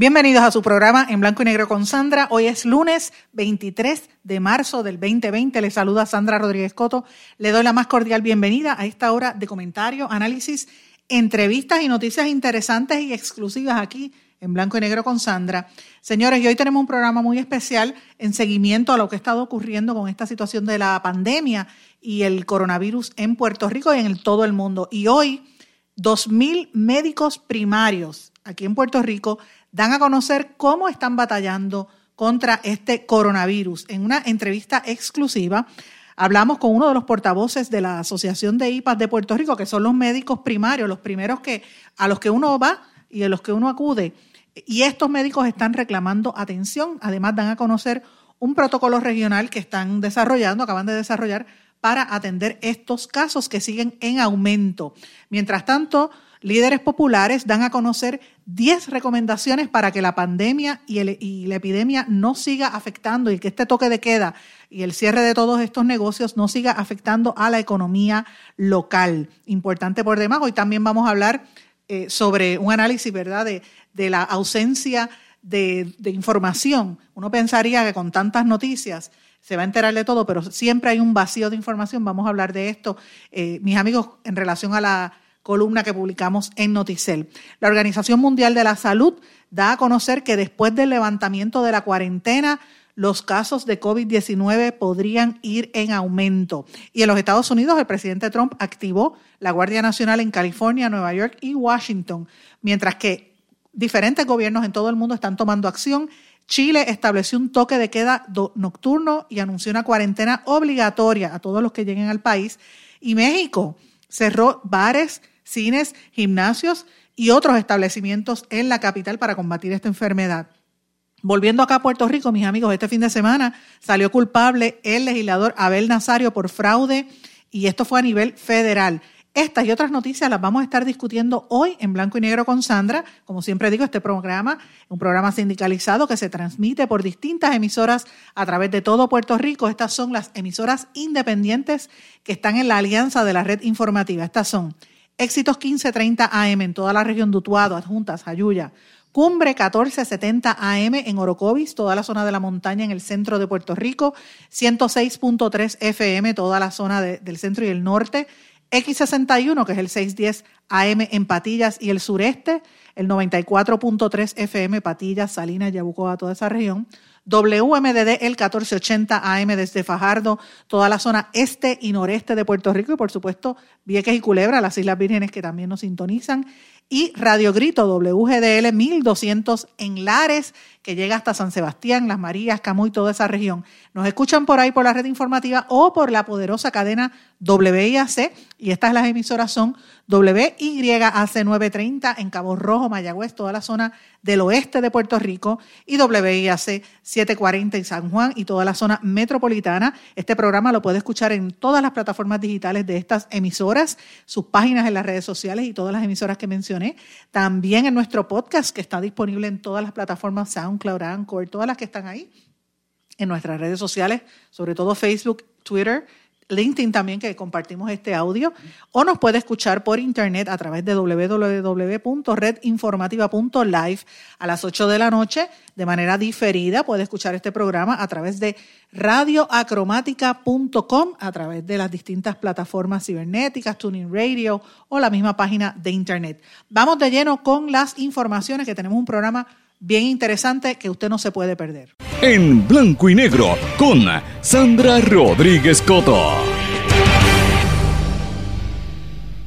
Bienvenidos a su programa en blanco y negro con Sandra. Hoy es lunes 23 de marzo del 2020. Le saluda Sandra Rodríguez Coto. Le doy la más cordial bienvenida a esta hora de comentario, análisis, entrevistas y noticias interesantes y exclusivas aquí en blanco y negro con Sandra. Señores, y hoy tenemos un programa muy especial en seguimiento a lo que ha estado ocurriendo con esta situación de la pandemia y el coronavirus en Puerto Rico y en todo el mundo. Y hoy, 2.000 médicos primarios aquí en Puerto Rico dan a conocer cómo están batallando contra este coronavirus. En una entrevista exclusiva hablamos con uno de los portavoces de la Asociación de IPAS de Puerto Rico, que son los médicos primarios, los primeros que a los que uno va y a los que uno acude. Y estos médicos están reclamando atención. Además, dan a conocer un protocolo regional que están desarrollando, acaban de desarrollar, para atender estos casos que siguen en aumento. Mientras tanto, líderes populares dan a conocer 10 recomendaciones para que la pandemia y, la epidemia no siga afectando y que este toque de queda y el cierre de todos estos negocios no siga afectando a la economía local. Importante por demás, hoy también vamos a hablar eh, sobre un análisis, ¿verdad?, de, la ausencia de, información. Uno pensaría que con tantas noticias se va a enterar de todo, pero siempre hay un vacío de información. Vamos a hablar de esto, eh, mis amigos, en relación a la columna que publicamos en Noticel. La Organización Mundial de la Salud da a conocer que después del levantamiento de la cuarentena, los casos de COVID-19 podrían ir en aumento. Y en los Estados Unidos, el presidente Trump activó la Guardia Nacional en California, Nueva York y Washington, mientras que diferentes gobiernos en todo el mundo están tomando acción. Chile estableció un toque de queda nocturno y anunció una cuarentena obligatoria a todos los que lleguen al país. Y México cerró bares, cines, gimnasios y otros establecimientos en la capital para combatir esta enfermedad. Volviendo acá a Puerto Rico, mis amigos, este fin de semana salió culpable el legislador Abel Nazario por fraude y esto fue a nivel federal. Estas y otras noticias las vamos a estar discutiendo hoy en blanco y negro con Sandra. Como siempre digo, este programa un programa sindicalizado que se transmite por distintas emisoras a través de todo Puerto Rico. Estas son las emisoras independientes que están en la alianza de la red informativa. Estas son Éxitos 1530 AM en toda la región de Utuado, Adjuntas, Ayuya. Cumbre 1470 AM en Orocovis, toda la zona de la montaña en el centro de Puerto Rico. 106.3 FM, toda la zona del centro y el norte. X61, que es el 610 AM en Patillas y el sureste, el 94.3 FM Patillas, Salinas, Yabucoa, toda esa región. WMDD el 1480 AM desde Fajardo, toda la zona este y noreste de Puerto Rico y por supuesto Vieques y Culebra, las Islas Vírgenes que también nos sintonizan y Radio Grito WGDL 1200 en Lares, que llega hasta San Sebastián, Las Marías, Camuy, toda esa región. Nos escuchan por ahí por la red informativa o por la poderosa cadena WIAC, y estas las emisoras son WYAC 930 en Cabo Rojo, Mayagüez, toda la zona del oeste de Puerto Rico, y WIAC 740 en San Juan y toda la zona metropolitana. Este programa lo puede escuchar en todas las plataformas digitales de estas emisoras, sus páginas en las redes sociales y todas las emisoras que mencioné. También en nuestro podcast que está disponible en todas las plataformas SoundCloud, Anchor, todas las que están ahí, en nuestras redes sociales, sobre todo Facebook, Twitter, LinkedIn también, que compartimos este audio, o nos puede escuchar por internet a través de www.redinformativa.live a las 8 de la noche de manera diferida. Puede escuchar este programa a través de radioacromática.com, a través de las distintas plataformas cibernéticas, Tuning Radio o la misma página de internet. Vamos de lleno con las informaciones, que tenemos un programa bien interesante que usted no se puede perder. En blanco y negro con Sandra Rodríguez Coto.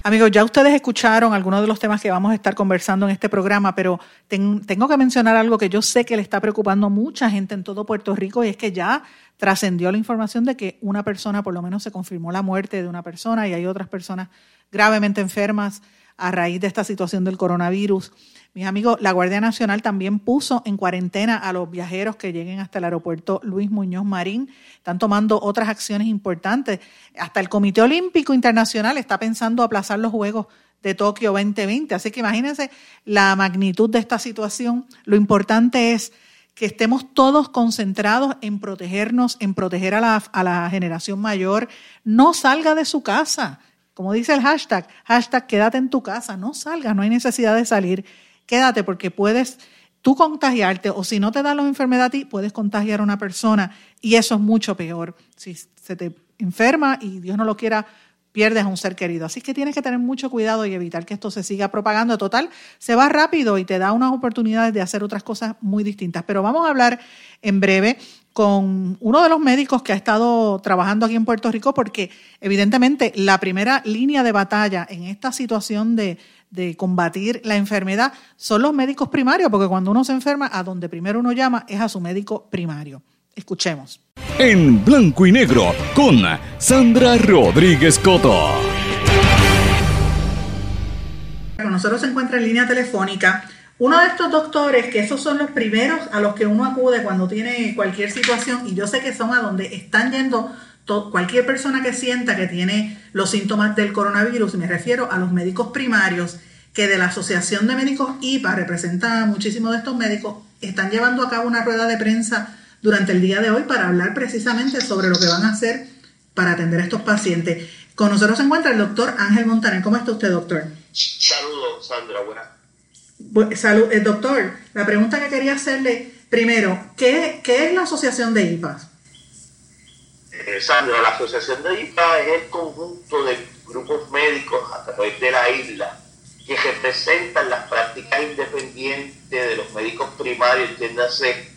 Amigos, ya ustedes escucharon algunos de los temas que vamos a estar conversando en este programa, pero tengo que mencionar algo que yo sé que le está preocupando a mucha gente en todo Puerto Rico y es que ya trascendió la información de que una persona, por lo menos se confirmó la muerte de una persona y hay otras personas gravemente enfermas a raíz de esta situación del coronavirus. Mis amigos, la Guardia Nacional también puso en cuarentena a los viajeros que lleguen hasta el aeropuerto Luis Muñoz Marín. Están tomando otras acciones importantes. Hasta el Comité Olímpico Internacional está pensando aplazar los Juegos de Tokio 2020. Así que imagínense la magnitud de esta situación. Lo importante es que estemos todos concentrados en protegernos, en proteger a la, a la generación mayor. No salga de su casa. Como dice el hashtag, hashtag quédate en tu casa, no salgas, no hay necesidad de salir quédate porque puedes tú contagiarte o si no te da la enfermedad a ti, puedes contagiar a una persona y eso es mucho peor. Si se te enferma y Dios no lo quiera, pierdes a un ser querido. Así que tienes que tener mucho cuidado y evitar que esto se siga propagando. Total, se va rápido y te da unas oportunidades de hacer otras cosas muy distintas. Pero vamos a hablar en breve con uno de los médicos que ha estado trabajando aquí en Puerto Rico porque evidentemente la primera línea de batalla en esta situación de, de combatir la enfermedad son los médicos primarios, porque cuando uno se enferma, a donde primero uno llama es a su médico primario. Escuchemos. En blanco y negro con Sandra Rodríguez Coto. Con nosotros se encuentra en línea telefónica uno de estos doctores, que esos son los primeros a los que uno acude cuando tiene cualquier situación, y yo sé que son a donde están yendo cualquier persona que sienta que tiene los síntomas del coronavirus, me refiero a los médicos primarios, que de la Asociación de Médicos IPA representa a muchísimos de estos médicos, están llevando a cabo una rueda de prensa durante el día de hoy para hablar precisamente sobre lo que van a hacer para atender a estos pacientes. Con nosotros se encuentra el doctor Ángel Montaner. ¿Cómo está usted, doctor? Saludos, Sandra. Buenas. Salud, eh, doctor, la pregunta que quería hacerle primero, ¿qué, qué es la Asociación de IPAs? Eh, la Asociación de IPA es el conjunto de grupos médicos a través de la isla que representan las prácticas independientes de los médicos primarios, entiéndase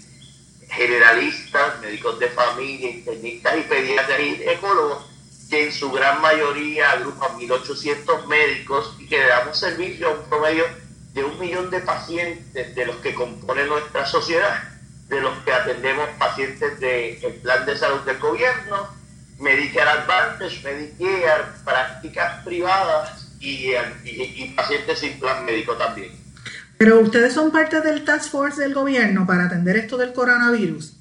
generalistas, médicos de familia, internistas y pediatras y ecólogos, que en su gran mayoría agrupan 1.800 médicos y que damos servicio a un promedio de un millón de pacientes de los que componen nuestra sociedad de los que atendemos pacientes del plan de salud del gobierno, Medicare Advantage, Medicare, prácticas privadas y, y, pacientes sin plan médico también. Pero ustedes son parte del Task Force del gobierno para atender esto del coronavirus.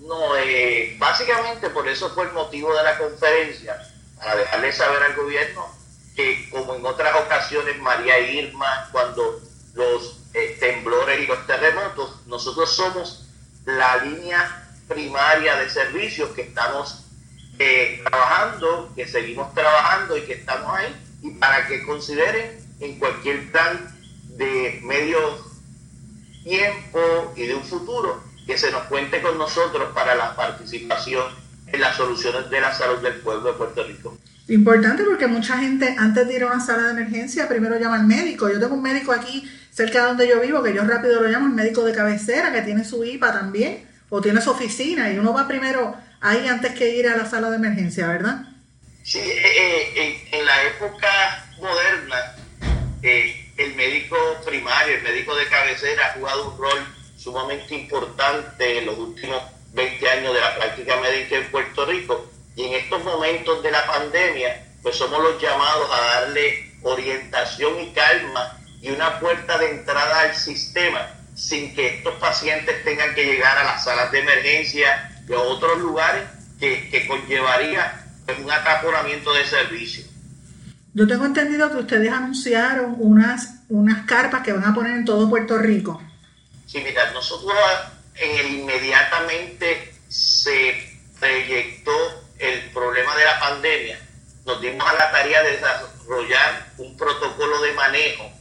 No, eh, básicamente por eso fue el motivo de la conferencia, para dejarle saber al gobierno que como en otras ocasiones María Irma, cuando los eh, temblores y los terremotos, nosotros somos la línea primaria de servicios que estamos eh, trabajando, que seguimos trabajando y que estamos ahí, y para que consideren en cualquier plan de medio tiempo y de un futuro que se nos cuente con nosotros para la participación en las soluciones de la salud del pueblo de Puerto Rico. Importante porque mucha gente antes de ir a una sala de emergencia primero llama al médico. Yo tengo un médico aquí cerca de donde yo vivo que yo rápido lo llamo el médico de cabecera que tiene su IPA también o tiene su oficina y uno va primero ahí antes que ir a la sala de emergencia, ¿verdad? Sí, eh, eh, en, la época moderna eh, el médico primario, el médico de cabecera ha jugado un rol sumamente importante en los últimos 20 años de la práctica médica en Puerto Rico y en estos momentos de la pandemia, pues somos los llamados a darle orientación y calma y una puerta de entrada al sistema sin que estos pacientes tengan que llegar a las salas de emergencia y a otros lugares que, que conllevaría pues, un ataponamiento de servicio. Yo tengo entendido que ustedes anunciaron unas, unas carpas que van a poner en todo Puerto Rico. Sí, mira, nosotros en el inmediatamente se proyectó el problema de la pandemia, nos dimos a la tarea de desarrollar un protocolo de manejo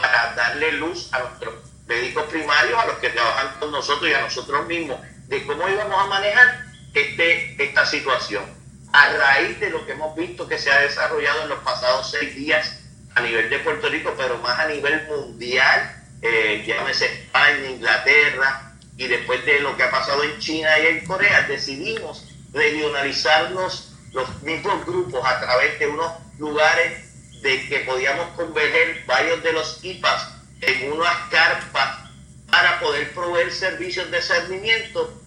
para darle luz a nuestros médicos primarios, a los que trabajan con nosotros y a nosotros mismos, de cómo íbamos a manejar este, esta situación. A raíz de lo que hemos visto que se ha desarrollado en los pasados seis días a nivel de Puerto Rico, pero más a nivel mundial, eh, llámese España, Inglaterra, y después de lo que ha pasado en China y en Corea, decidimos regionalizarnos los mismos grupos a través de unos lugares de que podíamos converger varios de los IPAs en unas carpas para poder proveer servicios de cernimiento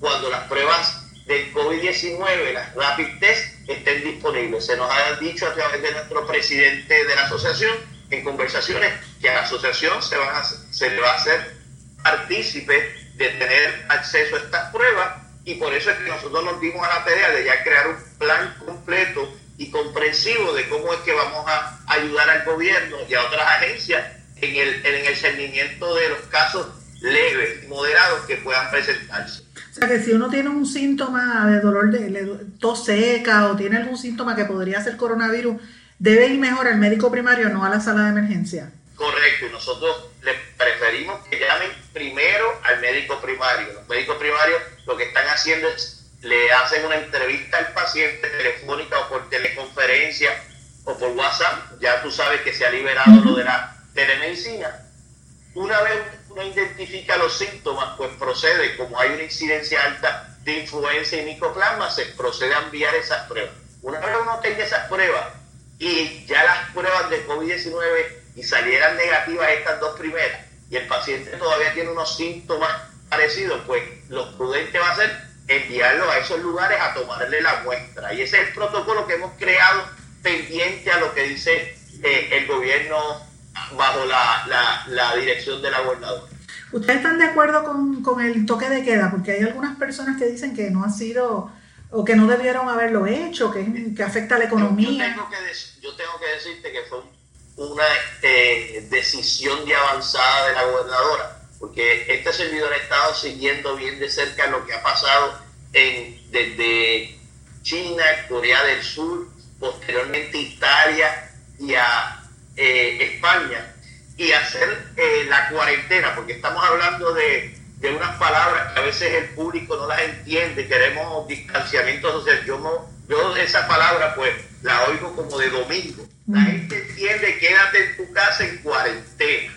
cuando las pruebas del COVID-19, las rapid test, estén disponibles. Se nos ha dicho a través de nuestro presidente de la asociación en conversaciones que a la asociación se, van a, se le va a hacer partícipe de tener acceso a estas pruebas y por eso es que nosotros nos dimos a la tarea de ya crear un plan completo y comprensivo de cómo es que vamos a ayudar al gobierno y a otras agencias en el, en el cernimiento de los casos leves y moderados que puedan presentarse. O sea que si uno tiene un síntoma de dolor de, tos seca o tiene algún síntoma que podría ser coronavirus, debe ir mejor al médico primario, no a la sala de emergencia. Correcto, y nosotros le preferimos que llamen primero al médico primario. Los médicos primarios lo que están haciendo es le hacen una entrevista al paciente telefónica o por teleconferencia o por WhatsApp. Ya tú sabes que se ha liberado lo de la telemedicina. Una vez uno identifica los síntomas, pues procede, como hay una incidencia alta de influencia y micoplasma, se procede a enviar esas pruebas. Una vez uno tenga esas pruebas y ya las pruebas de COVID-19 y salieran negativas estas dos primeras, y el paciente todavía tiene unos síntomas parecidos, pues lo prudente va a ser enviarlo a esos lugares a tomarle la muestra. Y ese es el protocolo que hemos creado pendiente a lo que dice eh, el gobierno bajo la, la, dirección de la gobernadora. ¿Ustedes están de acuerdo con, con, el toque de queda? Porque hay algunas personas que dicen que no ha sido o que no debieron haberlo hecho, que, que afecta a la economía. Yo tengo que, yo tengo que decirte que fue una eh, decisión de avanzada de la gobernadora, porque este servidor ha estado siguiendo bien de cerca lo que ha pasado en, desde China, Corea del Sur, posteriormente Italia y a eh, España, y hacer eh, la cuarentena, porque estamos hablando de, de, unas palabras que a veces el público no las entiende, queremos distanciamiento social. Yo, no, yo esa palabra pues la oigo como de domingo la gente entiende, quédate en tu casa en cuarentena.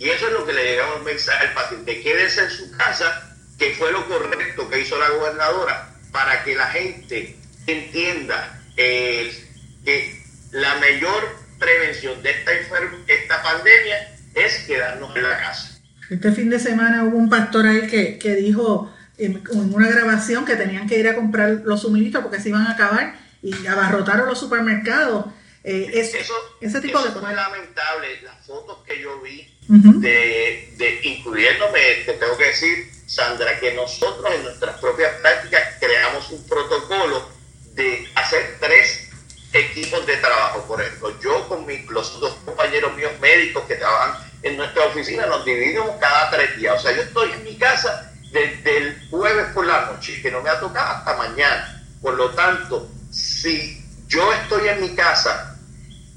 Y eso es lo que le llegamos el mensaje al paciente, quédese en su casa, que fue lo correcto que hizo la gobernadora, para que la gente entienda eh, que la mayor prevención de esta, esta pandemia es quedarnos en la casa. Este fin de semana hubo un pastor ahí que, que dijo en, una grabación que tenían que ir a comprar los suministros porque se iban a acabar y abarrotaron los supermercados eh, eso, ese tipo de cosas. lamentable. Las fotos que yo vi, de, de, incluyéndome, te tengo que decir, Sandra, que nosotros en nuestras propias prácticas creamos un protocolo de hacer tres equipos de trabajo. Por ejemplo, yo con los dos compañeros míos médicos que trabajan en nuestra oficina nos dividimos cada tres días. O sea, yo estoy en mi casa desde el jueves por la noche, que no me ha tocado hasta mañana. Por lo tanto, si yo estoy en mi casa,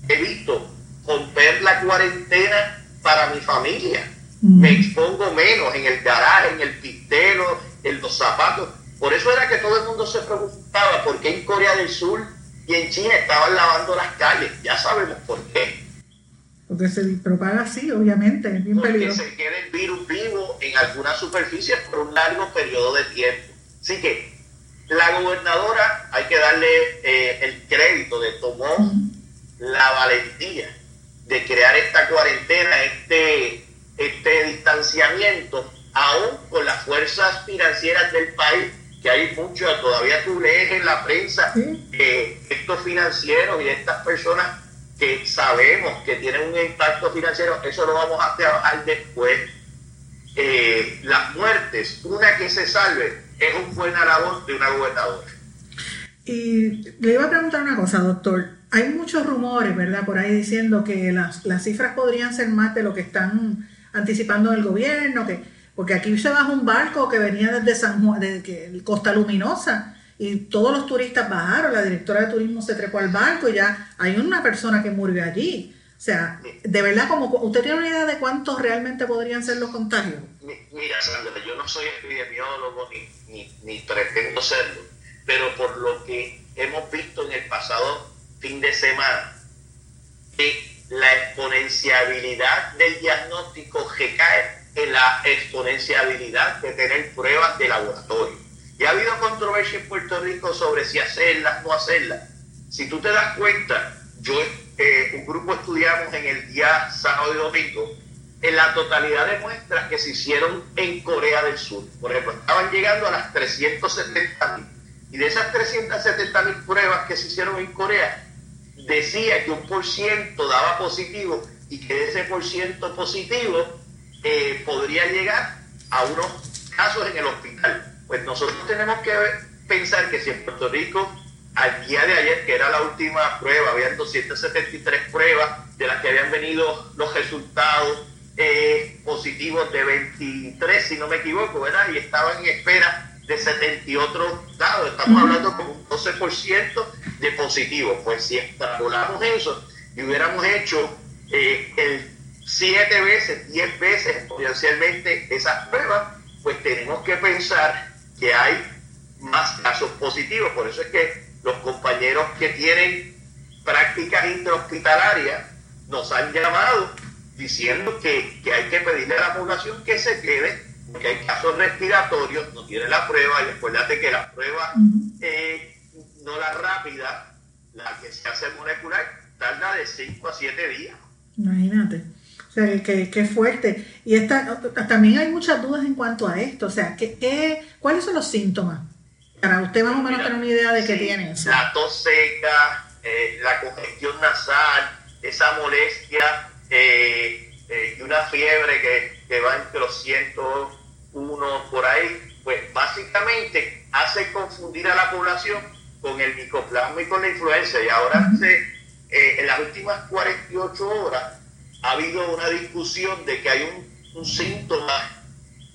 he visto romper la cuarentena para mi familia. Mm. Me expongo menos en el garaje, en el pistero, en los zapatos. Por eso era que todo el mundo se preguntaba por qué en Corea del Sur y en China estaban lavando las calles. Ya sabemos por qué. Porque se propaga así, obviamente, es bien Porque se queda el virus vivo en algunas superficies por un largo periodo de tiempo. Así que la gobernadora, hay que darle eh, el crédito de tomó la valentía de crear esta cuarentena, este, este distanciamiento, aún con las fuerzas financieras del país, que hay mucho, todavía tú lees en la prensa estos financieros y estas personas que sabemos que tienen un impacto financiero, eso lo vamos a trabajar después. Eh, las muertes, una que se salve, es un buen labor de una gobernadora. Y le iba a preguntar una cosa, doctor. Hay muchos rumores, ¿verdad? Por ahí diciendo que las, las cifras podrían ser más de lo que están anticipando el gobierno, que porque aquí se bajó un barco que venía desde San Juan, desde Costa Luminosa, y todos los turistas bajaron, la directora de turismo se trepó al barco y ya hay una persona que murió allí. O sea, de verdad, como ¿usted tiene una idea de cuántos realmente podrían ser los contagios? Mira, Sandra, yo no soy epidemiólogo ni, ni, pretendo serlo, pero por lo que hemos visto en el pasado fin de semana, que la exponenciabilidad del diagnóstico recae en la exponenciabilidad de tener pruebas de laboratorio. Y ha habido controversia en Puerto Rico sobre si hacerlas o no hacerlas. Si tú te das cuenta, yo eh, un grupo estudiamos en el día sábado y domingo en la totalidad de muestras que se hicieron en Corea del Sur. Por ejemplo, estaban llegando a las 370 mil. Y de esas 370 mil pruebas que se hicieron en Corea, decía que un por ciento daba positivo y que ese por ciento positivo eh, podría llegar a unos casos en el hospital. Pues nosotros tenemos que pensar que si en Puerto Rico al día de ayer, que era la última prueba, habían 273 pruebas de las que habían venido los resultados eh, positivos de 23, si no me equivoco, ¿verdad? Y estaban en espera de 78 dados. Estamos hablando con un 12% de positivos. Pues si extrapolamos eso y hubiéramos hecho eh, el 7 veces, 10 veces potencialmente esas pruebas, pues tenemos que pensar que hay más casos positivos. Por eso es que los compañeros que tienen prácticas intrahospitalarias nos han llamado diciendo que, que hay que pedirle a la población que se quede porque hay casos respiratorios, no tiene la prueba, y acuérdate que la prueba, eh, no la rápida, la que se hace molecular, tarda de 5 a 7 días. Imagínate. O sea, que, que fuerte. Y esta, también hay muchas dudas en cuanto a esto. O sea, ¿qué, qué, ¿cuáles son los síntomas? Para usted más o menos tener una idea de qué tiene eso. La tos seca, eh, la congestión nasal, esa molestia eh, y una fiebre que, que va entre los 100 uno por ahí, pues básicamente hace confundir a la población con el micoplasma y con la influenza. Y ahora eh, en las últimas 48 horas ha habido una discusión de que hay un, un, síntoma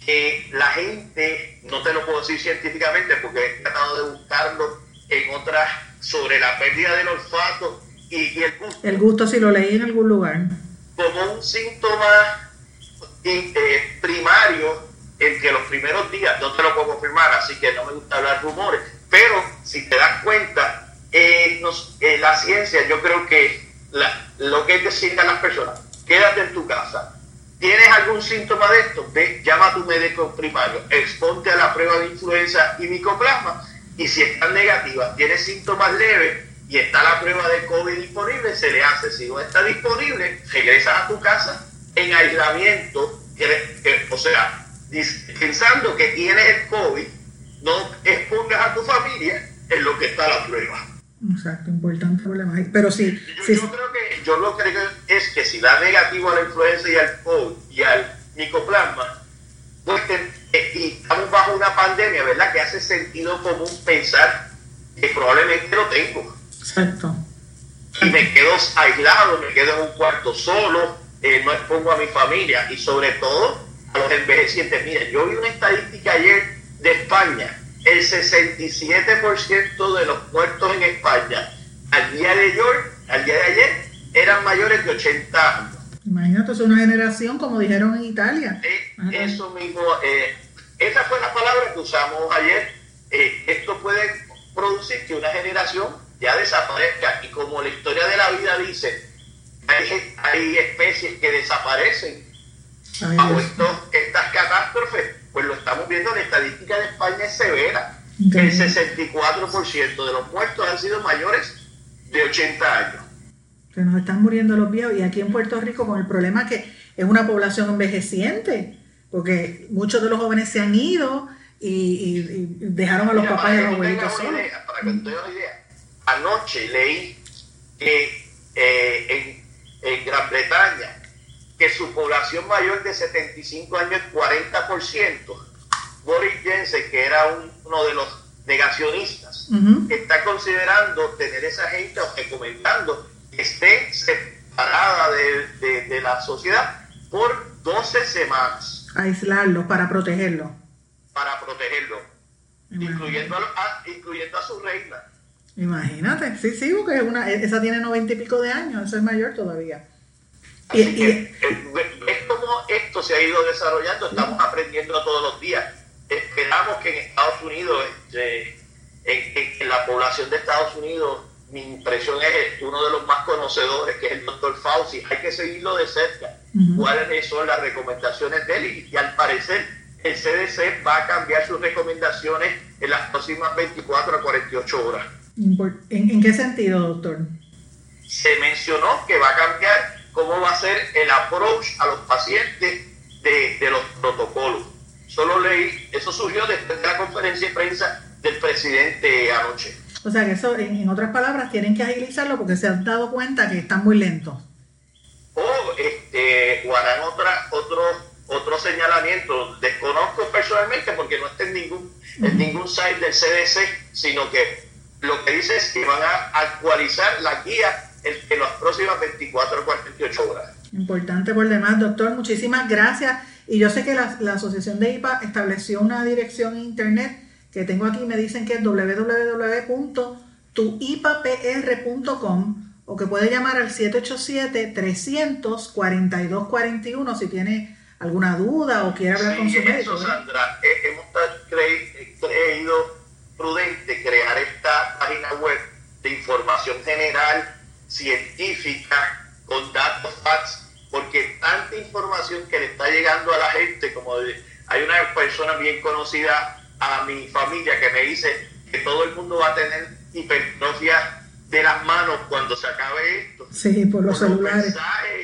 que la gente, no te lo puedo decir científicamente porque he tratado de buscarlo en otras, sobre la pérdida del olfato y, el gusto. El gusto si lo leí en algún lugar. Como un síntoma eh, primario entre los primeros días, no te lo puedo confirmar, así que no me gusta hablar rumores, pero si te das cuenta, eh, eh, la ciencia, yo creo que lo que es decirle a las personas, quédate en tu casa, ¿Tienes algún síntoma de esto? Llama a tu médico primario, exponte a la prueba de influenza y micoplasma y si están negativas, tienes síntomas leves y está la prueba de COVID disponible, se le hace. Si no está disponible, regresas a tu casa en aislamiento, o sea, pensando que tienes el COVID, no expongas a tu familia en lo que está la prueba. Exacto, importante problema. Pero sí, yo, creo que yo lo que creo es que si da negativo a la influenza y al COVID y al micoplasma, pues y estamos bajo una pandemia, ¿verdad? Que hace sentido común pensar que probablemente lo tengo. Exacto. Y me quedo aislado, me quedo en un cuarto solo, eh, no expongo a mi familia y sobre todo a los envejecientes. Mira, yo vi una estadística ayer de España. El 67% de los muertos en España al día de ayer, al día de ayer eran mayores de 80 años. Imagínate, es una generación, como dijeron en Italia. Eh, eso mismo, eh, esa fue la palabra que usamos ayer. Eh, esto puede producir que una generación ya desaparezca. Y como la historia de la vida dice, hay, hay especies que desaparecen bajo estas catástrofes, pues lo estamos viendo, la estadística de España es severa. El 64% de los muertos han sido mayores de 80 años. Se nos están muriendo los viejos y aquí en Puerto Rico con el problema que es una población envejeciente, porque muchos de los jóvenes se han ido y, dejaron a los papás y a los abuelitos solos. Para que te una idea, anoche leí que eh, en, en Gran Bretaña que su población mayor de 75 años es 40%. Boris Jensen, que era uno de los negacionistas, está considerando tener esa gente o recomendando que esté separada de, la sociedad por 12 semanas. Aislarlo para protegerlo. Para protegerlo, incluyendo a, incluyendo a su reina. Imagínate, sí, sí, porque una, esa tiene noventa y pico de años, esa es mayor todavía. Así que eh, es como esto se ha ido desarrollando, estamos aprendiendo todos los días. Esperamos que en Estados Unidos, este, en, la población de Estados Unidos, mi impresión es uno de los más conocedores, que es el doctor Fauci. Hay que seguirlo de cerca. ¿Cuáles son las recomendaciones de él? Y, al parecer el CDC va a cambiar sus recomendaciones en las próximas 24 a 48 horas. ¿En qué sentido, doctor? Se mencionó que va a cambiar cómo va a ser el approach a los pacientes de, los protocolos. Solo leí, eso surgió después de la conferencia de prensa del presidente anoche. O sea que eso, en, otras palabras, tienen que agilizarlo porque se han dado cuenta que están muy lentos. O este, o harán otra, otro, otro señalamiento. Desconozco personalmente porque no está en ningún, en ningún site del CDC, sino que lo que dice es que van a actualizar la guía en, las próximas 24 o 48 horas. Importante por demás, doctor. Muchísimas gracias. Y yo sé que la, la Asociación de IPA estableció una dirección en internet que tengo aquí, me dicen que es www.tuipapr.com o que puede llamar al 787-300-4241 si tiene alguna duda o quiere hablar con su médico. Eso, Sandra, eh, hemos creído prudente crear esta página web de información general, científica, con datos facts, porque tanta información que le está llegando a la gente, como hay una persona bien conocida a mi familia que me dice que todo el mundo va a tener hipertrofia de las manos cuando se acabe esto. Sí, por los celulares.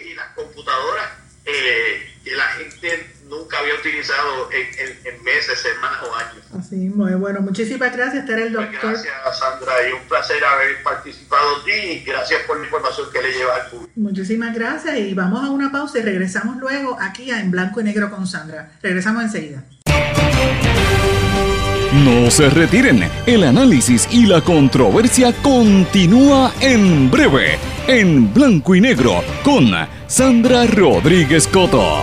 y las computadoras eh, que la gente nunca había utilizado en, meses, semanas o años. Así muy bueno. Muchísimas gracias, este el pues doctor. gracias, Sandra, y un placer haber participado ti y gracias por la información que le lleva al público. Muchísimas gracias y vamos a una pausa y regresamos luego aquí a En Blanco y Negro con Sandra. Regresamos enseguida. No se retiren, el análisis y la controversia continúa en breve, en blanco y negro, con Sandra Rodríguez Coto.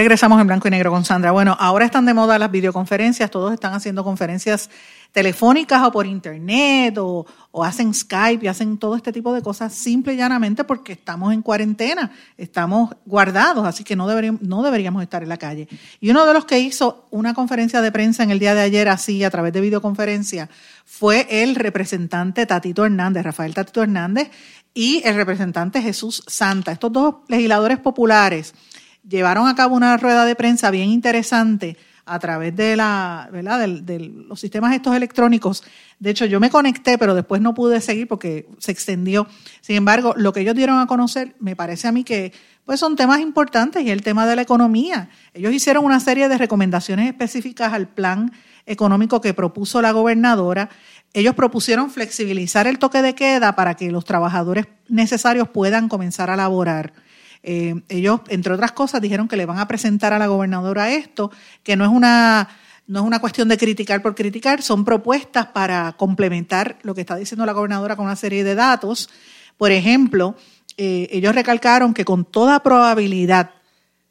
Regresamos en blanco y negro con Sandra. Bueno, ahora están de moda las videoconferencias, todos están haciendo conferencias telefónicas o por internet o, hacen Skype y hacen todo este tipo de cosas simple y llanamente porque estamos en cuarentena, estamos guardados, así que no deberíamos, estar en la calle. Y uno de los que hizo una conferencia de prensa en el día de ayer así a través de videoconferencia fue el representante Tatito Hernández, Rafael Tatito Hernández, y el representante Jesús Santa, estos dos legisladores populares llevaron a cabo una rueda de prensa bien interesante a través de la, ¿verdad? De, los sistemas estos electrónicos. De hecho, yo me conecté, pero después no pude seguir porque se extendió. Sin embargo, lo que ellos dieron a conocer, me parece a mí que pues son temas importantes y el tema de la economía. Ellos hicieron una serie de recomendaciones específicas al plan económico que propuso la gobernadora. Ellos propusieron flexibilizar el toque de queda para que los trabajadores necesarios puedan comenzar a laborar. Eh, ellos, entre otras cosas, dijeron que le van a presentar a la gobernadora esto, que no es una no es una cuestión de criticar por criticar, son propuestas para complementar lo que está diciendo la gobernadora con una serie de datos. Por ejemplo, eh, ellos recalcaron que con toda probabilidad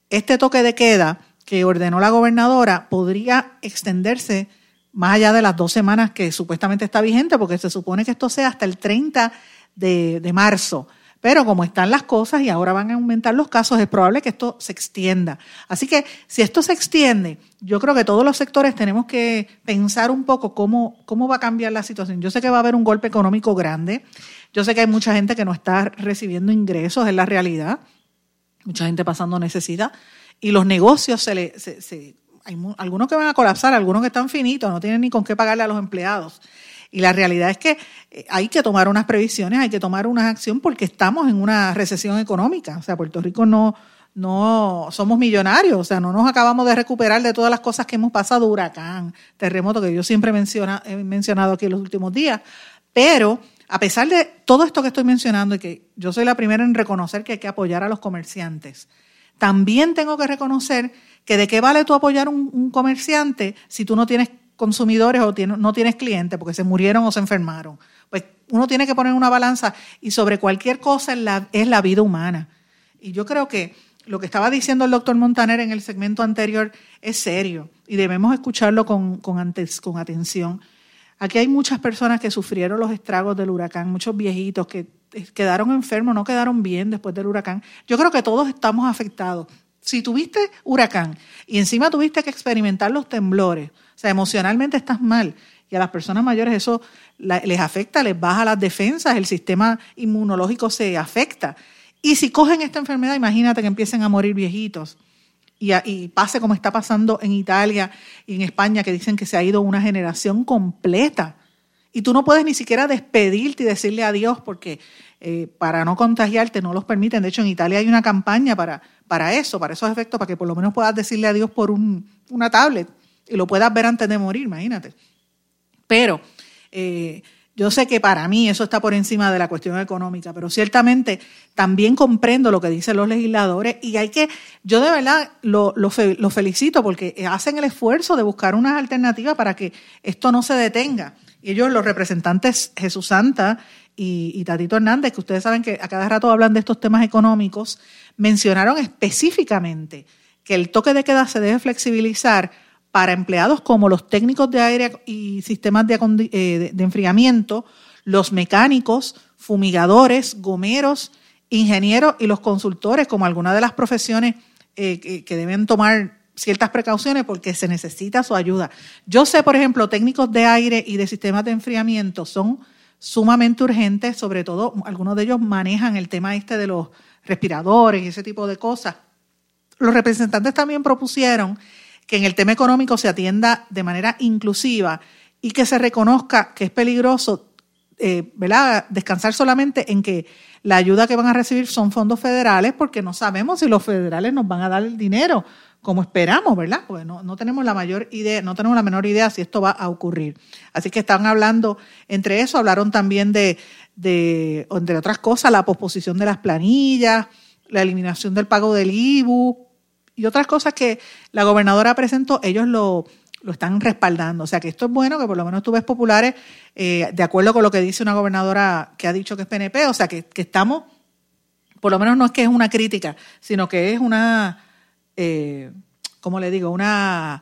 este toque de queda que ordenó la gobernadora podría extenderse más allá de las dos semanas que supuestamente está vigente, porque se supone que esto sea hasta el 30 de marzo. Pero como están las cosas y ahora van a aumentar los casos, es probable que esto se extienda. Así que si esto se extiende, yo creo que todos los sectores tenemos que pensar un poco cómo, cómo va a cambiar la situación. Yo sé que va a haber un golpe económico grande. Yo sé que hay mucha gente que no está recibiendo ingresos, es la realidad. Mucha gente pasando necesidad. Y los negocios se le... hay algunos que van a colapsar, algunos que están finitos, no tienen ni con qué pagarle a los empleados. Y la realidad es que eh, hay que tomar unas previsiones, hay que tomar una acción porque estamos en una recesión económica. O sea, Puerto Rico no, no somos millonarios, o sea, no nos acabamos de recuperar de todas las cosas que hemos pasado, huracán, terremoto, que yo siempre he mencionado aquí en los últimos días, pero a pesar de todo esto que estoy mencionando y que yo soy la primera en reconocer que hay que apoyar a los comerciantes, también tengo que reconocer que de qué vale tú apoyar un, un comerciante si tú no tienes consumidores o no tienes clientes porque se murieron o se enfermaron. Pues uno tiene que poner una balanza y sobre cualquier cosa es la, vida humana. Y yo creo que lo que estaba diciendo el doctor Montaner en el segmento anterior es serio y debemos escucharlo con, atención. Aquí hay muchas personas que sufrieron los estragos del huracán, muchos viejitos que quedaron enfermos, no quedaron bien después del huracán. Yo creo que todos estamos afectados. Si tuviste huracán y encima tuviste que experimentar los temblores, sea, emocionalmente estás mal. Y a las personas mayores eso les afecta, les baja las defensas, el sistema inmunológico se afecta. Y si cogen esta enfermedad, imagínate que empiecen a morir viejitos. y, pase como está pasando en Italia y en España, que dicen que se ha ido una generación completa. Y tú no puedes ni siquiera despedirte y decirle adiós porque eh, para no contagiarte no los permiten. De hecho, en Italia hay una campaña para, para eso, para esos efectos, para que por lo menos puedas decirle adiós por una tablet y lo puedas ver antes de morir, imagínate. Pero eh, yo sé que para mí eso está por encima de la cuestión económica, pero ciertamente también comprendo lo que dicen los legisladores y hay que, yo de verdad lo, felicito porque hacen el esfuerzo de buscar unas alternativas para que esto no se detenga. Y ellos, los representantes Jesús Santa y, y, Tatito Hernández, que ustedes saben que a cada rato hablan de estos temas económicos, mencionaron específicamente que el toque de queda se debe flexibilizar para empleados como los técnicos de aire y sistemas eh, de, enfriamiento, los mecánicos, fumigadores, gomeros, ingenieros y los consultores, como algunas de las profesiones eh, que, deben tomar ciertas precauciones porque se necesita su ayuda. Yo sé, por ejemplo, técnicos de aire y de sistemas de enfriamiento son sumamente urgentes, sobre todo algunos de ellos manejan el tema este de los respiradores y ese tipo de cosas. Los representantes también propusieron que en el tema económico se atienda de manera inclusiva y que se reconozca que es peligroso eh, descansar solamente en que la ayuda que van a recibir son fondos federales porque no sabemos si los federales nos van a dar el dinero como esperamos, ¿verdad? Porque no, tenemos la mayor idea, no tenemos la menor idea si esto va a ocurrir. Así que están hablando, entre eso hablaron también de, de entre otras cosas, la posposición de las planillas, la eliminación del pago del IBU, y otras cosas que la gobernadora presentó, ellos lo, están respaldando. O sea que esto es bueno, que por lo menos tú ves populares, eh, de acuerdo con lo que dice una gobernadora que ha dicho que es PNP, o sea que, estamos, por lo menos no es que es una crítica, sino que es una, eh, ¿cómo le digo? Una,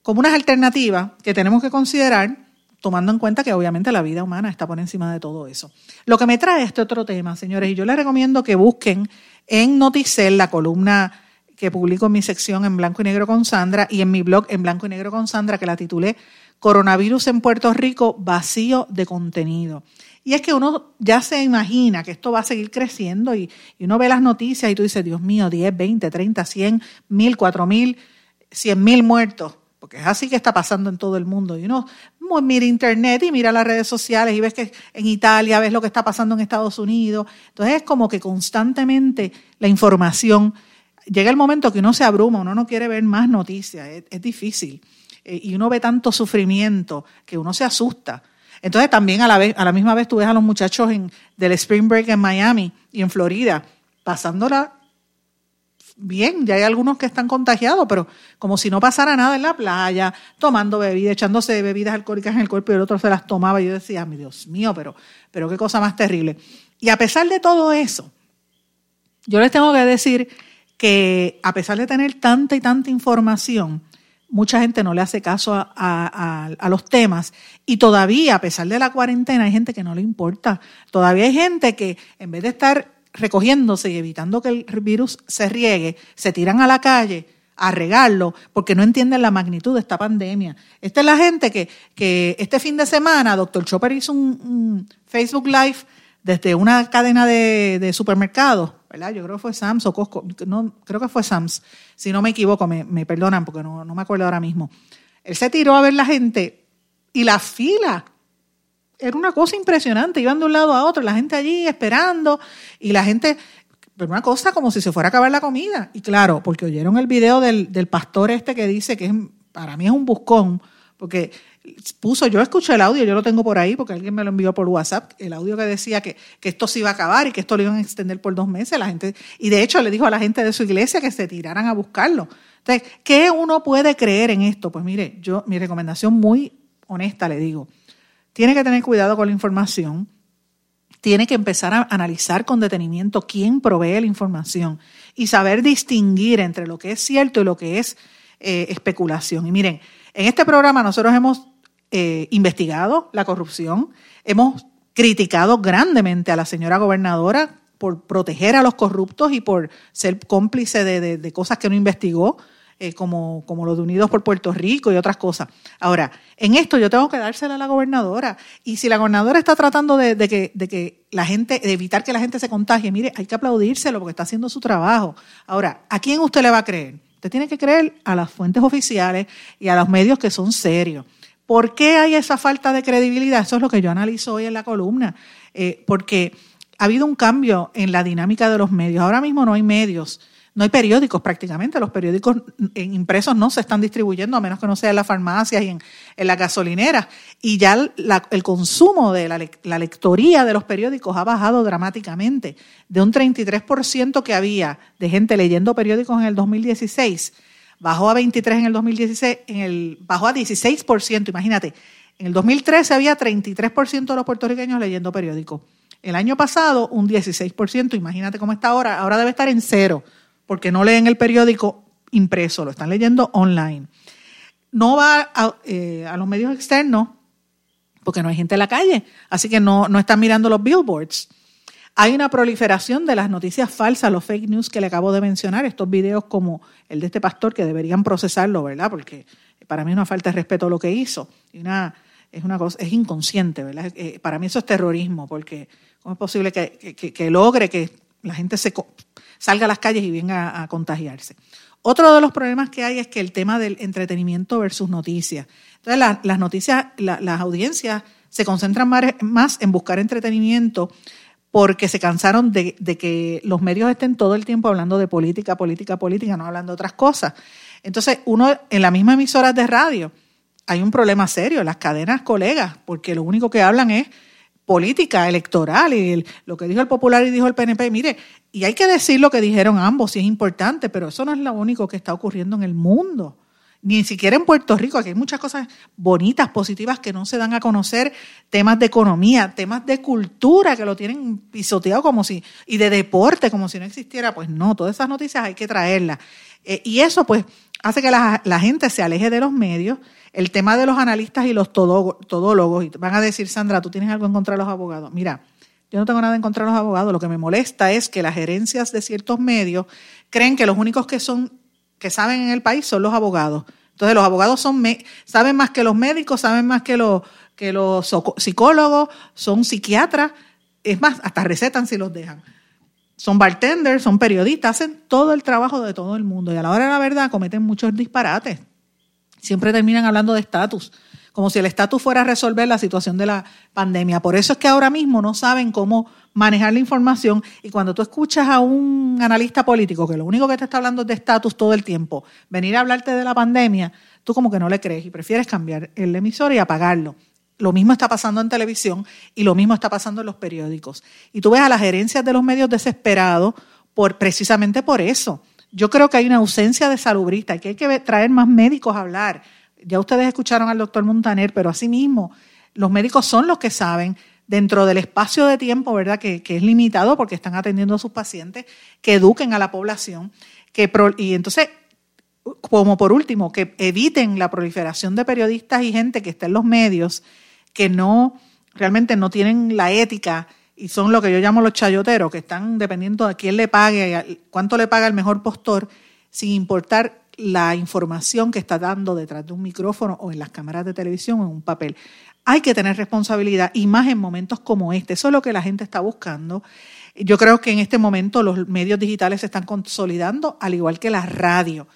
como unas alternativas que tenemos que considerar tomando en cuenta que obviamente la vida humana está por encima de todo eso. Lo que me trae este otro tema, señores, y yo les recomiendo que busquen en Noticel la columna que publico en mi sección en blanco y negro con Sandra y en mi blog en blanco y negro con Sandra que la titulé Coronavirus en Puerto Rico vacío de contenido. Y es que uno ya se imagina que esto va a seguir creciendo y, uno ve las noticias y tú dices, Dios mío, 10, 20, 30, 100, 1000, 4000, 100 mil muertos, porque es así que está pasando en todo el mundo. Y uno mira internet y mira las redes sociales y ves que en Italia ves lo que está pasando en Estados Unidos. Entonces es como que constantemente la información llega el momento que uno se abruma, uno no quiere ver más noticias, es, difícil. Eh, y uno ve tanto sufrimiento que uno se asusta. Entonces también a la, vez, a la misma vez tú ves a los muchachos en, del Spring Break en Miami y en Florida pasándola bien, ya hay algunos que están contagiados, pero como si no pasara nada en la playa, tomando bebidas, echándose bebidas alcohólicas en el cuerpo y el otro se las tomaba. Y yo decía, mi Dios mío, pero, pero qué cosa más terrible. Y a pesar de todo eso, yo les tengo que decir que a pesar de tener tanta y tanta información, mucha gente no le hace caso a, los temas y todavía, a pesar de la cuarentena, hay gente que no le importa. Todavía hay gente que en vez de estar recogiéndose y evitando que el virus se riegue, se tiran a la calle a regarlo porque no entienden la magnitud de esta pandemia. Esta es la gente que, que este fin de semana, doctor Chopper hizo un, Facebook Live desde una cadena de, de supermercados ¿verdad? Yo creo que fue Sams o Costco, no, creo que fue Sams, si no me equivoco, me, perdonan porque no, no me acuerdo ahora mismo. Él se tiró a ver la gente y la fila era una cosa impresionante, iban de un lado a otro, la gente allí esperando y la gente, pero una cosa como si se fuera a acabar la comida. Y claro, porque oyeron el video del, del pastor este que dice que es, para mí es un buscón, porque puso, yo escuché el audio, yo lo tengo por ahí porque alguien me lo envió por WhatsApp, el audio que decía que, esto se iba a acabar y que esto lo iban a extender por dos meses. La gente, y de hecho le dijo a la gente de su iglesia que se tiraran a buscarlo. Entonces, ¿qué uno puede creer en esto? Pues mire, yo, mi recomendación muy honesta le digo, tiene que tener cuidado con la información, tiene que empezar a analizar con detenimiento quién provee la información y saber distinguir entre lo que es cierto y lo que es eh, especulación. Y miren, en este programa nosotros hemos eh, investigado la corrupción, hemos criticado grandemente a la señora gobernadora por proteger a los corruptos y por ser cómplice de, cosas que no investigó, eh, como, como lo de Unidos por Puerto Rico y otras cosas. Ahora, en esto yo tengo que dársela a la gobernadora. Y si la gobernadora está tratando de, que, de que la gente, de evitar que la gente se contagie, mire, hay que aplaudírselo porque está haciendo su trabajo. Ahora, ¿a quién usted le va a creer? Usted tiene que creer a las fuentes oficiales y a los medios que son serios. ¿Por qué hay esa falta de credibilidad? Eso es lo que yo analizo hoy en la columna, eh, porque ha habido un cambio en la dinámica de los medios. Ahora mismo no hay medios no hay periódicos prácticamente, los periódicos impresos no se están distribuyendo a menos que no sea en las farmacias y en, en las gasolineras. Y ya el consumo de la, la, lectoría de los periódicos ha bajado dramáticamente. De un 33% que había de gente leyendo periódicos en el 2016, bajó a 23 en el 2016, en el, bajó a 16%, imagínate. En el 2013 había 33% de los puertorriqueños leyendo periódicos. El año pasado un 16%, imagínate cómo está ahora, ahora debe estar en cero porque no leen el periódico impreso, lo están leyendo online. No va eh, a, los medios externos porque no hay gente en la calle, así que no, no están mirando los billboards. Hay una proliferación de las noticias falsas, los fake news que le acabo de mencionar, estos videos como el de este pastor que deberían procesarlo, ¿verdad? Porque para mí es una falta de respeto lo que hizo. Y es una cosa, es inconsciente, ¿verdad? Eh, para mí eso es terrorismo, porque ¿cómo es posible que, que logre que la gente se, salga a las calles y venga a, contagiarse. Otro de los problemas que hay es que el tema del entretenimiento versus noticias. Entonces, las noticias, las audiencias se concentran más en buscar entretenimiento porque se cansaron de, que los medios estén todo el tiempo hablando de política, política, política, no hablando de otras cosas. Entonces, uno en la misma emisora de radio hay un problema serio, las cadenas colegas, porque lo único que hablan es política electoral y lo que dijo el Popular y dijo el PNP. Mire, y hay que decir lo que dijeron ambos, si es importante, pero eso no es lo único que está ocurriendo en el mundo. Ni siquiera en Puerto Rico, aquí hay muchas cosas bonitas, positivas que no se dan a conocer, temas de economía, temas de cultura que lo tienen pisoteado como si, y de deporte como si no existiera. Pues no, todas esas noticias hay que traerlas. Eh, y eso pues hace que la, la gente se aleje de los medios el tema de los analistas y los todólogos, y van a decir, Sandra, ¿tú tienes algo en contra de los abogados? Mira, yo no tengo nada en contra de los abogados, lo que me molesta es que las gerencias de ciertos medios creen que los únicos que son que saben en el país son los abogados. Entonces los abogados son saben más que los médicos, saben más que los que los psicólogos, son psiquiatras, es más, hasta recetan si los dejan. Son bartenders, son periodistas, hacen todo el trabajo de todo el mundo y a la hora de la verdad cometen muchos disparates. Siempre terminan hablando de estatus, como si el estatus fuera a resolver la situación de la pandemia. Por eso es que ahora mismo no saben cómo manejar la información y cuando tú escuchas a un analista político que lo único que te está hablando es de estatus todo el tiempo, venir a hablarte de la pandemia, tú como que no le crees y prefieres cambiar el emisor y apagarlo. Lo mismo está pasando en televisión y lo mismo está pasando en los periódicos. Y tú ves a las gerencias de los medios desesperados por, precisamente por eso. Yo creo que hay una ausencia de salubrista que hay que traer más médicos a hablar. Ya ustedes escucharon al doctor Montaner, pero asimismo, los médicos son los que saben dentro del espacio de tiempo, ¿verdad? Que, es limitado porque están atendiendo a sus pacientes, que eduquen a la población, que y entonces, como por último, que eviten la proliferación de periodistas y gente que está en los medios, que no realmente no tienen la ética y son lo que yo llamo los chayoteros, que están dependiendo de quién le pague, cuánto le paga el mejor postor, sin importar la información que está dando detrás de un micrófono o en las cámaras de televisión o en un papel. Hay que tener responsabilidad y más en momentos como este. Eso es lo que la gente está buscando. Yo creo que en este momento los medios digitales se están consolidando, al igual que la radio.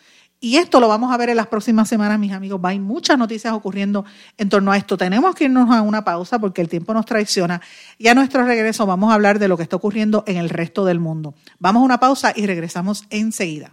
Y esto lo vamos a ver en las próximas semanas, mis amigos. Hay muchas noticias ocurriendo en torno a esto. Tenemos que irnos a una pausa porque el tiempo nos traiciona. Y a nuestro regreso vamos a hablar de lo que está ocurriendo en el resto del mundo. Vamos a una pausa y regresamos enseguida.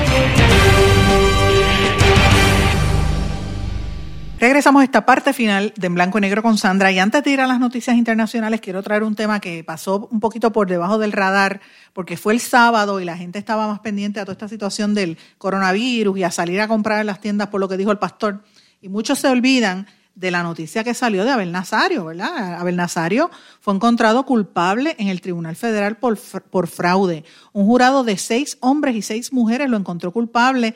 Regresamos a esta parte final de En Blanco y Negro con Sandra. Y antes de ir a las noticias internacionales, quiero traer un tema que pasó un poquito por debajo del radar, porque fue el sábado y la gente estaba más pendiente a toda esta situación del coronavirus y a salir a comprar en las tiendas por lo que dijo el pastor. Y muchos se olvidan de la noticia que salió de Abel Nazario, ¿verdad? Abel Nazario fue encontrado culpable en el Tribunal Federal por, por fraude. Un jurado de seis hombres y seis mujeres lo encontró culpable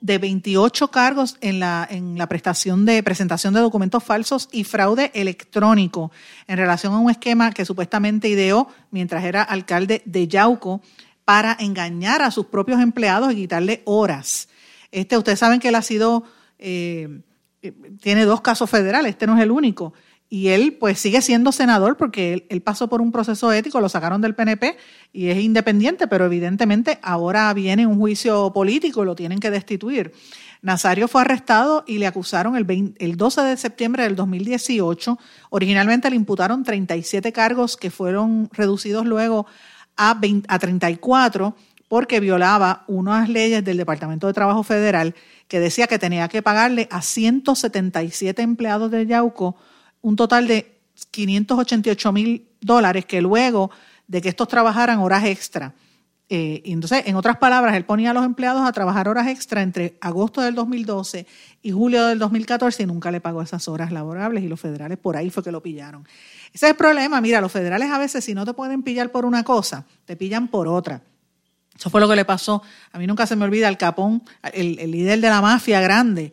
de 28 cargos en la, en la prestación de presentación de documentos falsos y fraude electrónico en relación a un esquema que supuestamente ideó mientras era alcalde de Yauco para engañar a sus propios empleados y quitarle horas. Este, ustedes saben que él ha sido, eh, tiene dos casos federales, este no es el único y él pues sigue siendo senador porque él, pasó por un proceso ético, lo sacaron del PNP y es independiente, pero evidentemente ahora viene un juicio político y lo tienen que destituir. Nazario fue arrestado y le acusaron el, el 12 de septiembre del 2018. Originalmente le imputaron 37 cargos que fueron reducidos luego a, 20, a 34 porque violaba unas leyes del Departamento de Trabajo Federal que decía que tenía que pagarle a 177 empleados de Yauco un total de 588 mil dólares que luego de que estos trabajaran horas extra. Eh, entonces, en otras palabras, él ponía a los empleados a trabajar horas extra entre agosto del 2012 y julio del 2014 y nunca le pagó esas horas laborables y los federales por ahí fue que lo pillaron. Ese es el problema. Mira, los federales a veces si no te pueden pillar por una cosa, te pillan por otra. Eso fue lo que le pasó. A mí nunca se me olvida el capón, el, el líder de la mafia grande,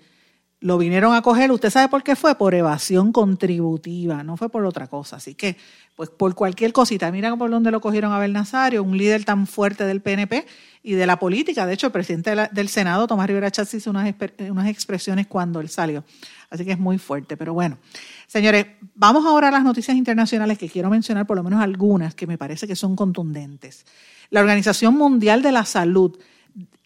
lo vinieron a coger, ¿usted sabe por qué fue? Por evasión contributiva, no fue por otra cosa. Así que, pues por cualquier cosita, mira por dónde lo cogieron a Nazario, un líder tan fuerte del PNP y de la política. De hecho, el presidente del Senado, Tomás Rivera Chávez, hizo unas, unas expresiones cuando él salió. Así que es muy fuerte. Pero bueno, señores, vamos ahora a las noticias internacionales que quiero mencionar por lo menos algunas que me parece que son contundentes. La Organización Mundial de la Salud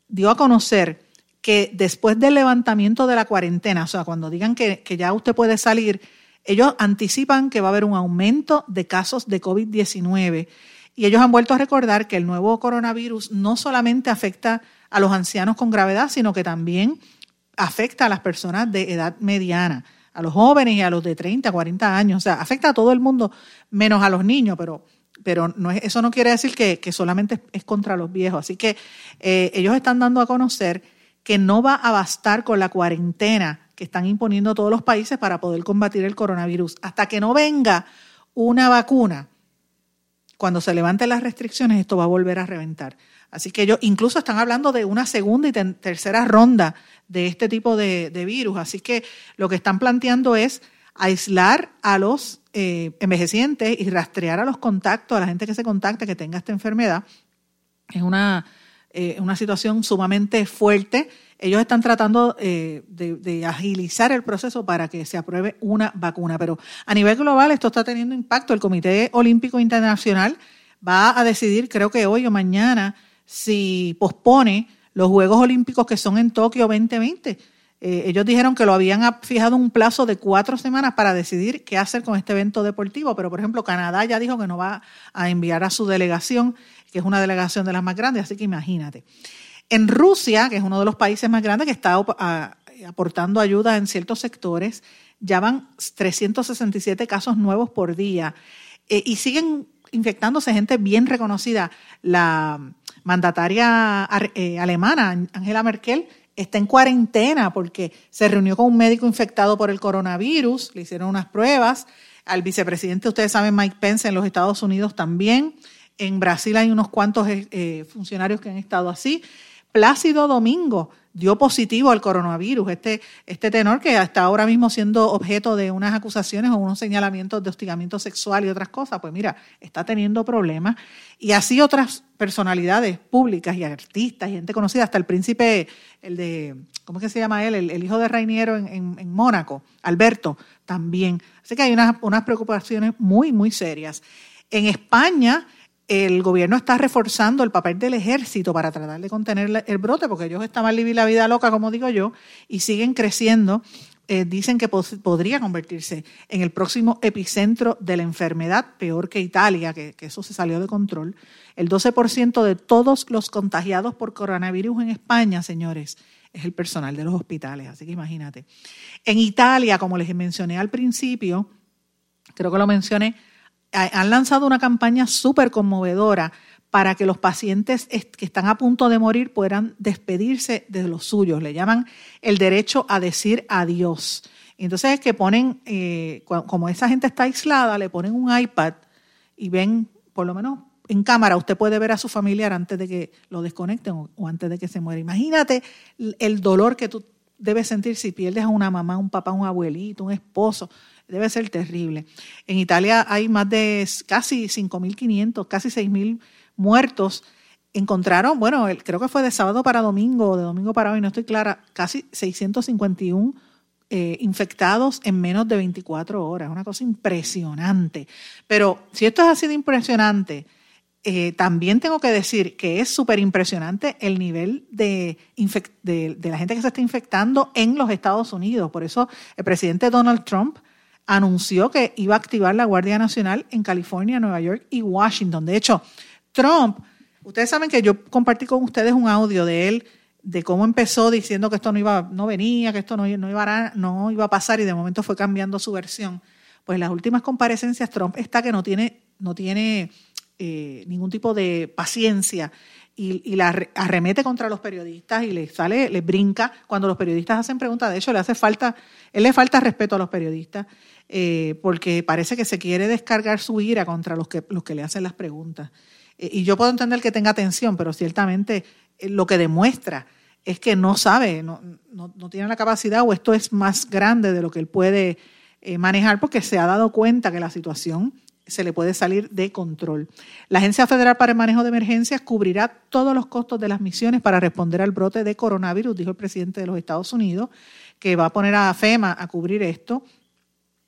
dio a conocer que después del levantamiento de la cuarentena, o sea, cuando digan que, ya usted puede salir, ellos anticipan que va a haber un aumento de casos de COVID-19 y ellos han vuelto a recordar que el nuevo coronavirus no solamente afecta a los ancianos con gravedad, sino que también afecta a las personas de edad mediana, a los jóvenes y a los de 30, 40 años, o sea, afecta a todo el mundo, menos a los niños, pero, pero no es, eso no quiere decir que, solamente es contra los viejos. Así que eh, ellos están dando a conocer que no va a bastar con la cuarentena que están imponiendo todos los países para poder combatir el coronavirus. Hasta que no venga una vacuna, cuando se levanten las restricciones, esto va a volver a reventar. Así que ellos incluso están hablando de una segunda y tercera ronda de este tipo de, virus. Así que lo que están planteando es aislar a los eh, envejecientes y rastrear a los contactos, a la gente que se contacta, que tenga esta enfermedad. Es una eh, una situación sumamente fuerte. Ellos están tratando eh, de, agilizar el proceso para que se apruebe una vacuna, pero a nivel global esto está teniendo impacto. El Comité Olímpico Internacional va a decidir, creo que hoy o mañana, si pospone los Juegos Olímpicos que son en Tokio 2020. Eh, ellos dijeron que lo habían fijado un plazo de cuatro semanas para decidir qué hacer con este evento deportivo, pero por ejemplo Canadá ya dijo que no va a enviar a su delegación, que es una delegación de las más grandes, así que imagínate. En Rusia, que es uno de los países más grandes que está aportando ayuda en ciertos sectores, ya van 367 casos nuevos por día eh, y siguen infectándose gente bien reconocida. La mandataria eh, alemana, Angela Merkel, está en cuarentena porque se reunió con un médico infectado por el coronavirus, le hicieron unas pruebas. Al vicepresidente, ustedes saben, Mike Pence en los Estados Unidos también. En Brasil hay unos cuantos eh, funcionarios que han estado así. Plácido Domingo dio positivo al coronavirus, este, este tenor que está ahora mismo siendo objeto de unas acusaciones o unos señalamientos de hostigamiento sexual y otras cosas, pues mira, está teniendo problemas. Y así otras personalidades públicas y artistas y gente conocida, hasta el príncipe, el de, ¿cómo es que se llama él? El, hijo de Reiniero en, Mónaco, Alberto, también. Así que hay unas preocupaciones muy, muy serias. En España, el gobierno está reforzando el papel del ejército para tratar de contener el brote, porque ellos estaban viviendo la vida loca, como digo yo, y siguen creciendo. Eh, dicen que podría convertirse en el próximo epicentro de la enfermedad, peor que Italia, que, que eso se salió de control. El 12% de todos los contagiados por coronavirus en España, señores, es el personal de los hospitales, así que imagínate. En Italia, como les mencioné al principio, creo que lo mencioné, han lanzado una campaña súper conmovedora para que los pacientes que están a punto de morir puedan despedirse de los suyos. Le llaman el derecho a decir adiós. Entonces es que ponen, eh, como esa gente está aislada, le ponen un iPad y ven, por lo menos en cámara, usted puede ver a su familiar antes de que lo desconecten o, antes de que se muera. Imagínate el dolor que tú debes sentir si pierdes a una mamá, un papá, un abuelito, un esposo debe ser terrible. En Italia hay más de casi 5.500, casi 6.000 muertos. Encontraron, bueno, creo que fue de sábado para domingo o de domingo para hoy, no estoy clara, casi 651 eh, infectados en menos de 24 horas. Una cosa impresionante. Pero si esto es así de impresionante, eh, también tengo que decir que es súper impresionante el nivel de, la gente que se está infectando en los Estados Unidos. Por eso el presidente Donald Trump anunció que iba a activar la Guardia Nacional en California, Nueva York y Washington. De hecho, Trump, ustedes saben que yo compartí con ustedes un audio de él de cómo empezó diciendo que esto no iba, no venía, que esto no, no, iba, a, no iba a pasar y de momento fue cambiando su versión. Pues en las últimas comparecencias Trump está que no tiene, no tiene eh, ningún tipo de paciencia y, la arremete contra los periodistas y le sale, le brinca cuando los periodistas hacen preguntas. De hecho, le hace falta, él le falta respeto a los periodistas eh, porque parece que se quiere descargar su ira contra los que, los que le hacen las preguntas. Eh, y yo puedo entender que tenga atención, pero ciertamente lo que demuestra es que no sabe, no, no, no, tiene la capacidad o esto es más grande de lo que él puede manejar porque se ha dado cuenta que la situación se le puede salir de control. La Agencia Federal para el Manejo de Emergencias cubrirá todos los costos de las misiones para responder al brote de coronavirus, dijo el presidente de los Estados Unidos, que va a poner a FEMA a cubrir esto.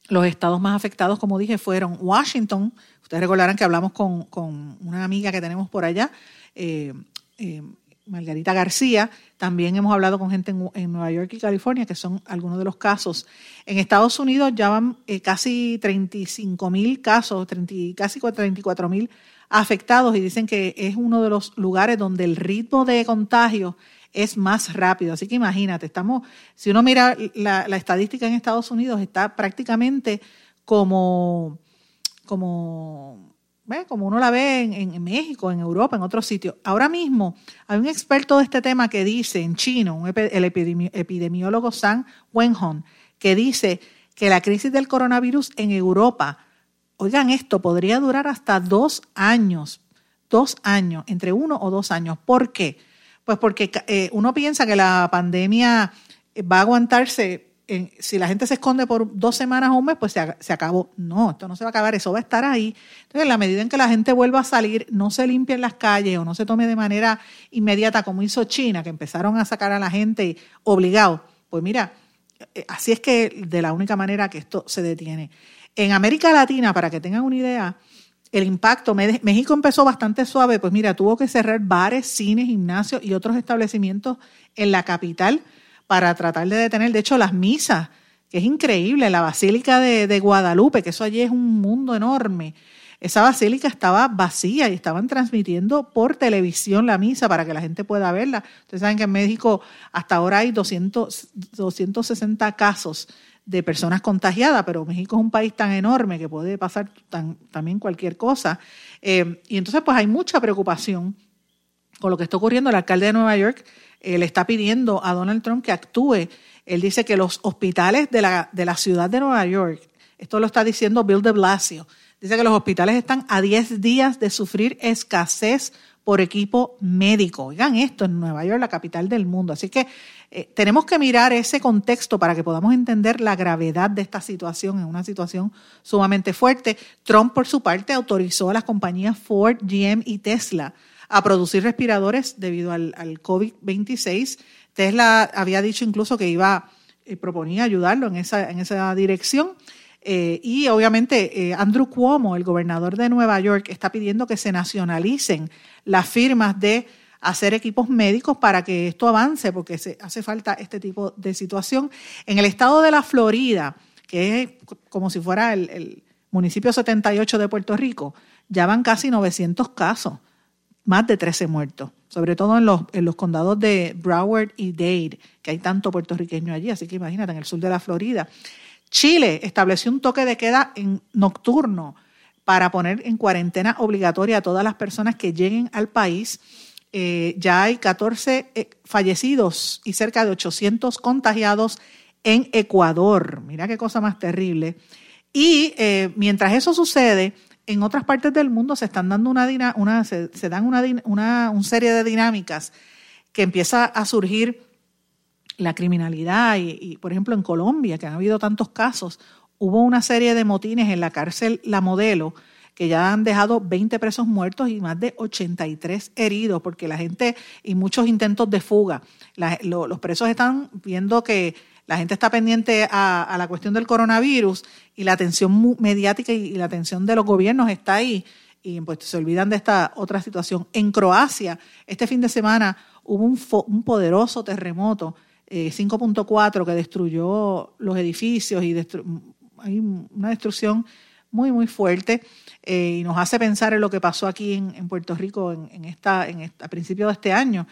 Los estados más afectados, como dije, fueron Washington. Ustedes recordarán que hablamos con, una amiga que tenemos por allá, eh, eh, Margarita García. También hemos hablado con gente en, Nueva York y California, que son algunos de los casos. En Estados Unidos ya van eh, casi 35 mil casos, 30, casi 34 mil afectados y dicen que es uno de los lugares donde el ritmo de contagio es más rápido. Así que imagínate, estamos, si uno mira la, la estadística en Estados Unidos, está prácticamente como, como como uno la ve en, México, en Europa, en otros sitios. Ahora mismo hay un experto de este tema que dice en chino, el epidemiólogo San Wenhong, que dice que la crisis del coronavirus en Europa, oigan esto, podría durar hasta dos años, dos años, entre uno o dos años. ¿Por qué? Pues porque eh, uno piensa que la pandemia va a aguantarse si la gente se esconde por dos semanas o un mes, pues se, acabó. No, esto no se va a acabar, eso va a estar ahí. Entonces, en la medida en que la gente vuelva a salir, no se limpien las calles o no se tome de manera inmediata como hizo China, que empezaron a sacar a la gente obligado, pues mira, eh, así es que de la única manera que esto se detiene. En América Latina, para que tengan una idea, el impacto. México empezó bastante suave, pues mira, tuvo que cerrar bares, cines, gimnasios y otros establecimientos en la capital para tratar de detener, de hecho, las misas, que es increíble, la Basílica de, Guadalupe, que eso allí es un mundo enorme. Esa basílica estaba vacía y estaban transmitiendo por televisión la misa para que la gente pueda verla. Ustedes saben que en México hasta ahora hay 200, 260 casos de personas contagiadas, pero México es un país tan enorme que puede pasar también cualquier cosa. Eh, y entonces pues hay mucha preocupación con lo que está ocurriendo. El alcalde de Nueva York le está pidiendo a Donald Trump que actúe. Él dice que los hospitales de la, de la ciudad de Nueva York, esto lo está diciendo Bill de Blasio, dice que los hospitales están a 10 días de sufrir escasez por equipo médico. Oigan esto, en Nueva York, la capital del mundo. Así que eh, tenemos que mirar ese contexto para que podamos entender la gravedad de esta situación, en una situación sumamente fuerte. Trump, por su parte, autorizó a las compañías Ford, GM y Tesla a producir respiradores debido al, COVID-26. Tesla había dicho incluso que iba, eh, proponía ayudarlo en esa, en esa dirección. Eh, y obviamente eh, Andrew Cuomo, el gobernador de Nueva York, está pidiendo que se nacionalicen las firmas de hacer equipos médicos para que esto avance, porque se, hace falta este tipo de situación. En el estado de la Florida, que es como si fuera el, municipio 78 de Puerto Rico, ya van casi 900 casos, más de 13 muertos, sobre todo en los, en los condados de Broward y Dade, que hay tanto puertorriqueño allí, así que imagínate, en el sur de la Florida. Chile estableció un toque de queda en nocturno para poner en cuarentena obligatoria a todas las personas que lleguen al país. Eh, ya hay 14 eh, fallecidos y cerca de 800 contagiados en Ecuador. Mira qué cosa más terrible. Y eh, mientras eso sucede, en otras partes del mundo se están dando una, una se, dan una, una, serie de dinámicas que empieza a surgir la criminalidad y, por ejemplo, en Colombia, que han habido tantos casos, hubo una serie de motines en la cárcel La Modelo que ya han dejado 20 presos muertos y más de 83 heridos, porque la gente y muchos intentos de fuga. los presos están viendo que la gente está pendiente a, la cuestión del coronavirus y la atención mediática y, la atención de los gobiernos está ahí y pues se olvidan de esta otra situación. En Croacia, este fin de semana hubo un, un poderoso terremoto 5.4 eh, que destruyó los edificios y hay una destrucción muy, muy fuerte eh, y nos hace pensar en lo que pasó aquí en, Puerto Rico en, esta, en a principios de este año.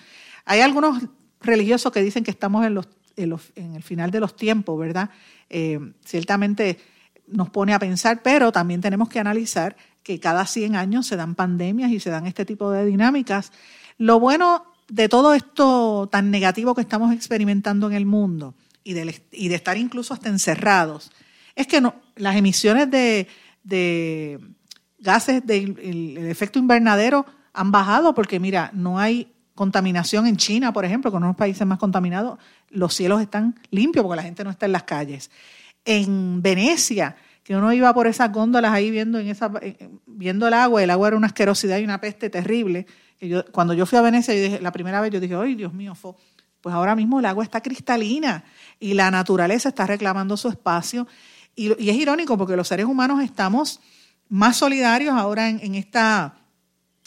Hay algunos religiosos que dicen que estamos en, los, en, el final de los tiempos, ¿verdad? Eh, ciertamente nos pone a pensar, pero también tenemos que analizar que cada 100 años se dan pandemias y se dan este tipo de dinámicas. Lo bueno de todo esto tan negativo que estamos experimentando en el mundo y de, estar incluso hasta encerrados, es que las emisiones de, gases del efecto invernadero han bajado porque, mira, no hay contaminación en China, por ejemplo, con uno de los países más contaminados, los cielos están limpios porque la gente no está en las calles. En Venecia, que uno iba por esas góndolas ahí viendo, en esa, viendo el agua, el agua era una asquerosidad y una peste terrible, cuando yo fui a Venecia, la primera vez yo dije, ¡ay, Dios mío! Pues ahora mismo el agua está cristalina y la naturaleza está reclamando su espacio. Y, es irónico porque los seres humanos estamos más solidarios ahora en, esta,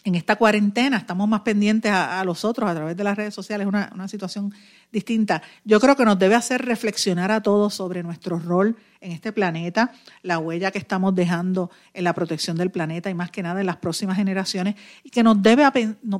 en esta cuarentena, estamos más pendientes a, los otros a través de las redes sociales, una, una situación distinta. Yo creo que nos debe hacer reflexionar a todos sobre nuestro rol en este planeta, la huella que estamos dejando en la protección del planeta y más que nada en las próximas generaciones, y que nos debe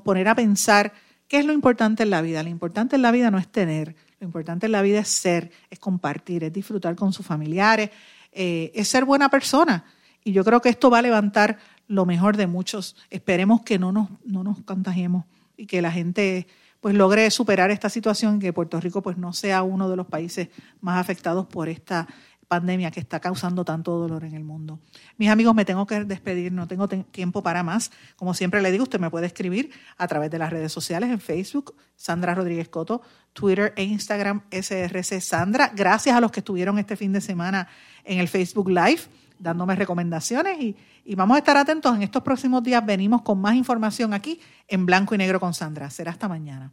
poner a pensar qué es lo importante en la vida. Lo importante en la vida no es tener, lo importante en la vida es ser, es compartir, es disfrutar con sus familiares, eh, es ser buena persona. Y yo creo que esto va a levantar lo mejor de muchos. Esperemos que no nos, no nos contagiemos y que la gente pues logre superar esta situación, que Puerto Rico pues no sea uno de los países más afectados por esta pandemia que está causando tanto dolor en el mundo. Mis amigos, me tengo que despedir, no tengo tiempo para más. Como siempre le digo, usted me puede escribir a través de las redes sociales en Facebook, Sandra Rodríguez Coto, Twitter e Instagram, SRC Sandra. Gracias a los que estuvieron este fin de semana en el Facebook Live dándome recomendaciones y, y vamos a estar atentos. En estos próximos días venimos con más información aquí en Blanco y Negro con Sandra. Será hasta mañana.